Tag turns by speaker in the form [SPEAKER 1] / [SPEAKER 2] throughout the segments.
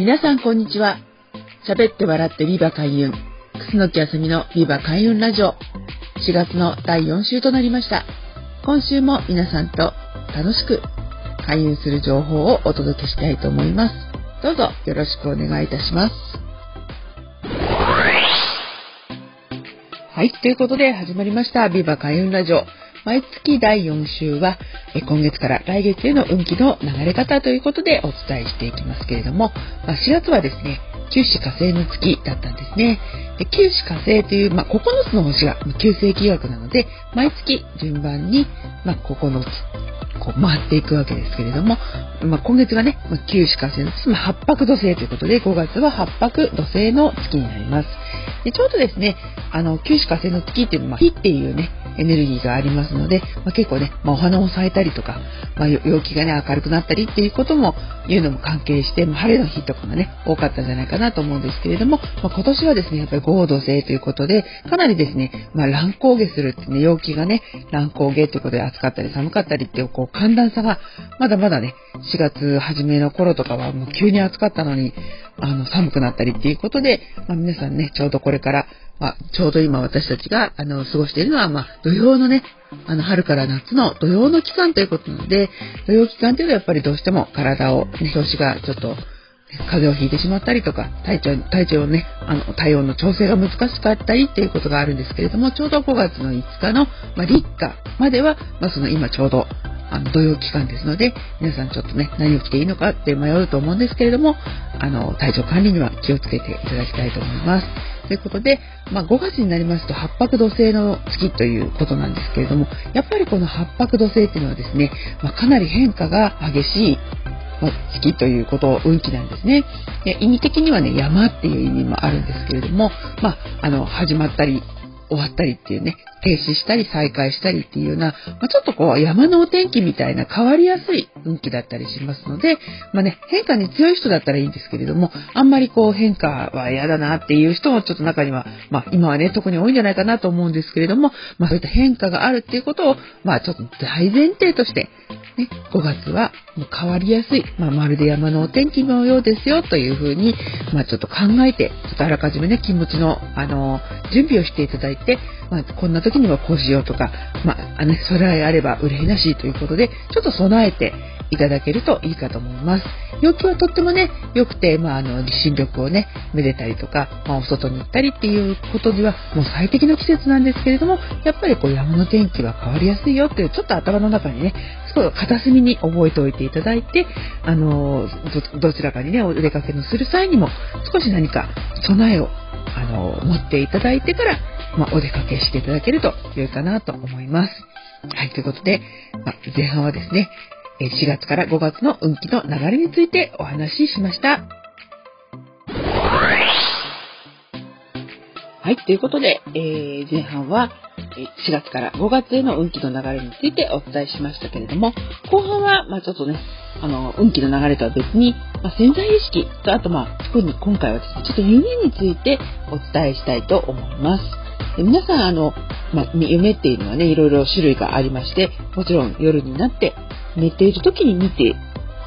[SPEAKER 1] 皆さんこんにちは。喋って笑ってビバ開運。楠木あさみのビバ開運ラジオ。4月の第4週となりました。今週も皆さんと楽しく開運する情報をお届けしたいと思います。どうぞよろしくお願いいたします。はい。ということで始まりました。ビバ開運ラジオ。毎月第4週は、今月から来月への運気の流れ方ということでお伝えしていきますけれども、ま4月はですね、九死火星の月だったんですね。九死火星という、まあ、9つの星が旧世紀学なので、毎月順番に、まあ、9つこう回っていくわけですけれども、まあ、今月がね、九死火星の月、まあ、八白土星ということで、5月は八白土星の月になります。でちょうどですね、あの、九死火星の月っていうのは、火っていうね、エネルギーがありますので、まあ、結構ね、まあ、お花を咲いたりとか、まあ、陽気がね、明るくなったりっていうことも、いうのも関係して、まあ、晴れの日とかがね、多かったんじゃないかなと思うんですけれども、まあ、今年はですね、やっぱり合土星ということで、かなりですね、まあ、乱高下するってね、陽気がね、乱高下ということで暑かったり寒かったりっていう、こう、寒暖差が、まだまだね、4月初めの頃とかはもう急に暑かったのに、あの、寒くなったりっていうことで、まあ、皆さんね、ちょうどこれから、まあ、ちょうど今私たちが、あの、過ごしているのは、まあ、土曜のね、あの、春から夏の土曜の期間ということなので、土曜期間というのはやっぱりどうしても体を、ね、調子がちょっと、風邪をひいてしまったりとか、体調、体調をね、あの、体温の調整が難しかったりっていうことがあるんですけれども、ちょうど5月の5日の、まあ、立夏までは、まあ、その今ちょうど、あの、土曜期間ですので、皆さんちょっとね、何を着ていいのかって迷うと思うんですけれども、あの、体調管理には気をつけていただきたいと思います。ということで、まあ、5月になりますと八白土星の月ということなんですけれども、やっぱりこの八白土星っていうのはですね、まあ、かなり変化が激しい月ということ、運気なんですね。で意味的にはね、山っていう意味もあるんですけれども、まあ、あの、始まったり、終わったりっていうね、停止したり再開したりっていうような、まあ、ちょっとこう山のお天気みたいな変わりやすい運気だったりしますので、まあね、変化に強い人だったらいいんですけれども、あんまりこう変化は嫌だなっていう人もちょっと中には、まあ今はね、特に多いんじゃないかなと思うんですけれども、まあそういった変化があるっていうことを、まあちょっと大前提として、ね、5月はもう変わりやすい、まあ、まるで山のお天気のようですよというふうに、まあ、ちょっと考えて、ちょっとあらかじめね、気持ちの、あの、準備をしていただいて、まあ、こんな時にはこうしようとか、まあ、ね、備えあれば憂いなしということで、ちょっと備えていただけるといいかと思います。陽気はとってもね、良くて、まあ、あの、立身力をね、めでたりとか、まあ、お外に行ったりっていうことには、もう最適の季節なんですけれども、やっぱりこう山の天気は変わりやすいよっていう、ちょっと頭の中にね、少し片隅に覚えておいていただいて、あの、どちらかにね、お出かけのする際にも、少し何か備えを、あの、持っていただいてから、まあ、お出かけしていただけると良いかなと思います。はい、ということで、まあ、前半はですね、4月から5月の運気の流れについてお話ししました。はい、ということで、えー、前半は4月から5月への運気の流れについてお伝えしましたけれども、後半は、まあちょっとね、あの、運気の流れとは別に、まあ、潜在意識と、あとまあ、特に今回はですね、ちょっと夢についてお伝えしたいと思います。で皆さん、あの、まあ、夢っていうのはね、いろいろ種類がありまして、もちろん夜になって寝ている時に見て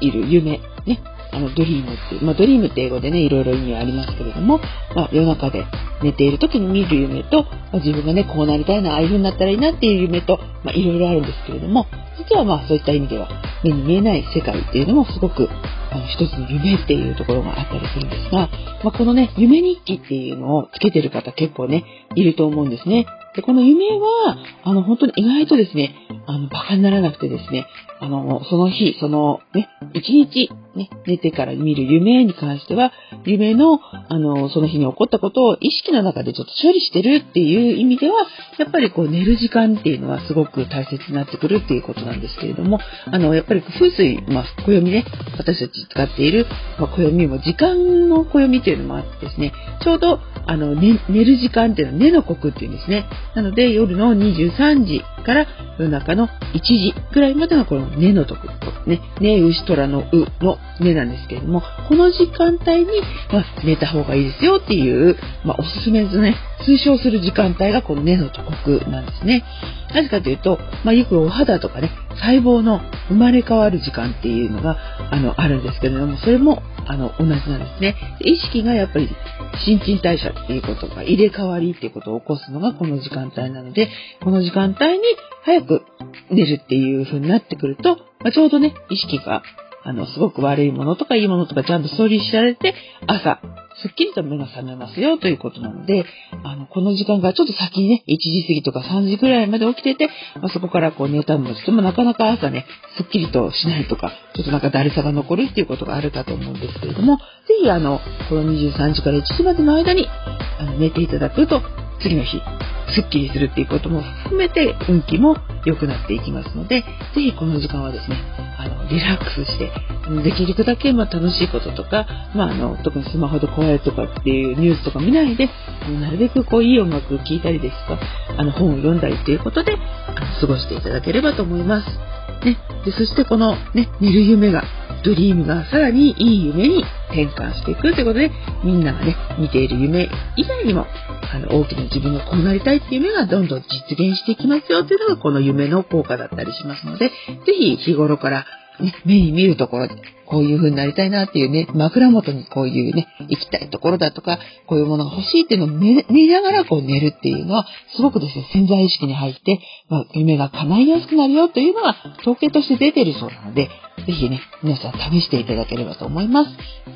[SPEAKER 1] いる夢、ね、あの、ドリームっていう、まあ、ドリームって英語でね、いろいろ意味はありますけれども、まあ、夜中で寝ている時に見る夢と、まあ、自分がね、こうなりたいな、ああいう風になったらいいなっていう夢と、まあ、いろいろあるんですけれども、実はまあ、そういった意味では、目に見えない世界っていうのもすごく、あの、一つの夢っていうところがあったりするんですが、まあ、このね、夢日記っていうのをつけてる方結構ね、いると思うんですね。で、この夢は、あの、本当に意外とですね、あの、馬鹿にならなくてですね、あの、その日、その、ね、一日ね、寝てから見る夢に関しては、夢の、あの、その日に起こったことを意識の中でちょっと処理してるっていう意味では、やっぱりこう寝る時間っていうのはすごく大切になってくるっていうことなんですけれども、あの、やっぱり風水、まあ、暦ね、私たち使っている、まあ、暦も時間の暦っていうのもあってですね、ちょうど、あの、寝る時間っていうのは寝の刻っていうんですね。なので、夜の23時から夜中の1時ぐらいまでがこの寝の刻ね、ね、牛虎のうの寝なんですけれども、この時間帯に、まあ、寝た方がいいですよっていう、まあ、おすすめですね、推奨する時間帯がこの寝の刻なんですね。なぜかというと、まあ、よくお肌とかね、細胞の生まれ変わる時間っていうのが、あの、あるんですけれども、それも、あの、同じなんですね。意識がやっぱり、新陳代謝っていうことが、入れ替わりっていうことを起こすのがこの時間帯なので、この時間帯に早く寝るっていう風になってくると、まあ、ちょうどね、意識があの、すごく悪いものとかいいものとかちゃんと処理しられて、朝、すっきりと目が覚めますよということなので、あの、この時間がちょっと先にね、1時過ぎとか3時ぐらいまで起きてて、まあ、そこからこう寝たのとしてもなかなか朝ね、すっきりとしないとか、ちょっとなんかだるさが残るっていうことがあるかと思うんですけれども、ぜひあの、この23時から1時までの間に、あの、寝ていただくと、次の日、すっきりするっていうことも含めて運気も良くなっていきますので、ぜひこの時間はですね、あの、リラックスして、できるだけまあ楽しいこととか、まああの、特にスマホで怖いとかっていうニュースとか見ないで、なるべくこういい音楽を聴いたりですとか、あの本を読んだりっていうことで、あの過ごしていただければと思います。ね。で、そしてこのね、寝る夢が、ドリームがさらにいい夢に転換していくということで、みんながね、見ている夢以外にも、あの、大きな自分がこうなりたいっていう夢がどんどん実現していきますよっていうのがこの夢の効果だったりしますので、ぜひ日頃からね、目に見るところで、こういう風になりたいなっていうね、枕元にこういうね、行きたいところだとか、こういうものが欲しいっていうのを見ながらこう寝るっていうのは、すごくですね、潜在意識に入って、まあ、夢が叶いやすくなるよというのが統計として出てるそうなので、ぜひね、皆さん試していただければと思います。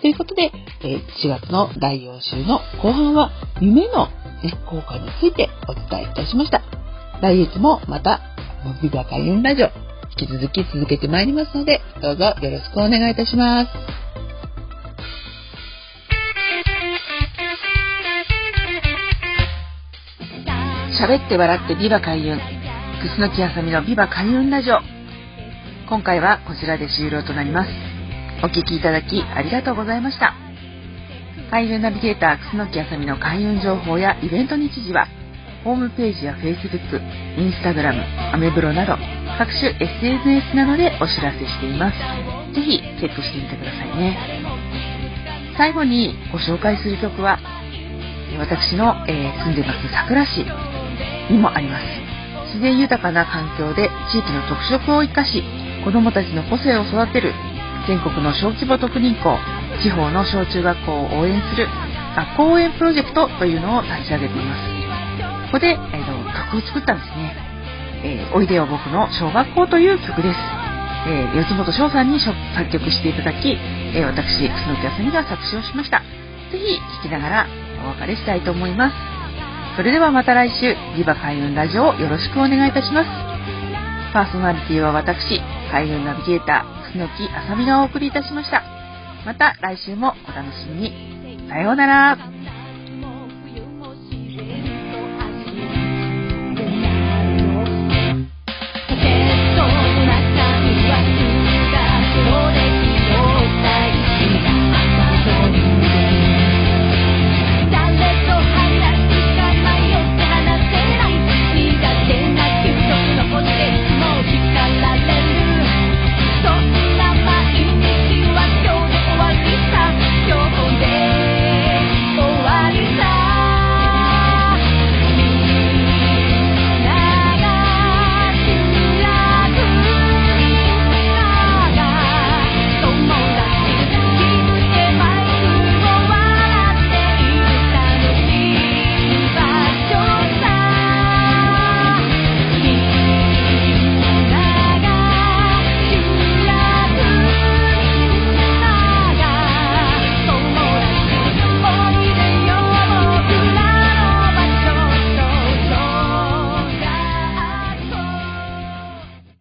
[SPEAKER 1] ということで、え4月の第4週の後半は、夢の、ね、効果についてお伝えいたしました。来月もまた、ビバ開運ラジオ引き続き続けてまいりますので、どうぞよろしくお願いいたします。喋って笑ってビバ開運。楠木あさみのビバ開運ラジオ。今回はこちらで終了となります。お聴きいただきありがとうございました。開運ナビゲーター楠木あさみの開運情報やイベント日時は、ホームページや Facebook、Instagram、アメブロなど各種 SNS などでお知らせしています。ぜひチェックしてみてくださいね。最後にご紹介する曲は、私の、えー、住んでます桜市にもあります。自然豊かな環境で地域の特色を生かし、子どもたちの個性を育てる全国の小規模特任校、地方の小中学校を応援する学校応援プロジェクトというのを立ち上げています。ここで、えー、曲を作ったんですね。えー、おいでよ僕の小学校という曲です。えー、四本翔さんに作曲していただき、えー、私、楠木あさみが作詞をしました。ぜひ聴きながらお別れしたいと思います。それではまた来週、リバ開運ラジオをよろしくお願いいたします。パーソナリティは私、開運ナビゲーター、楠木あさみがお送りいたしました。また来週もお楽しみに。さようなら。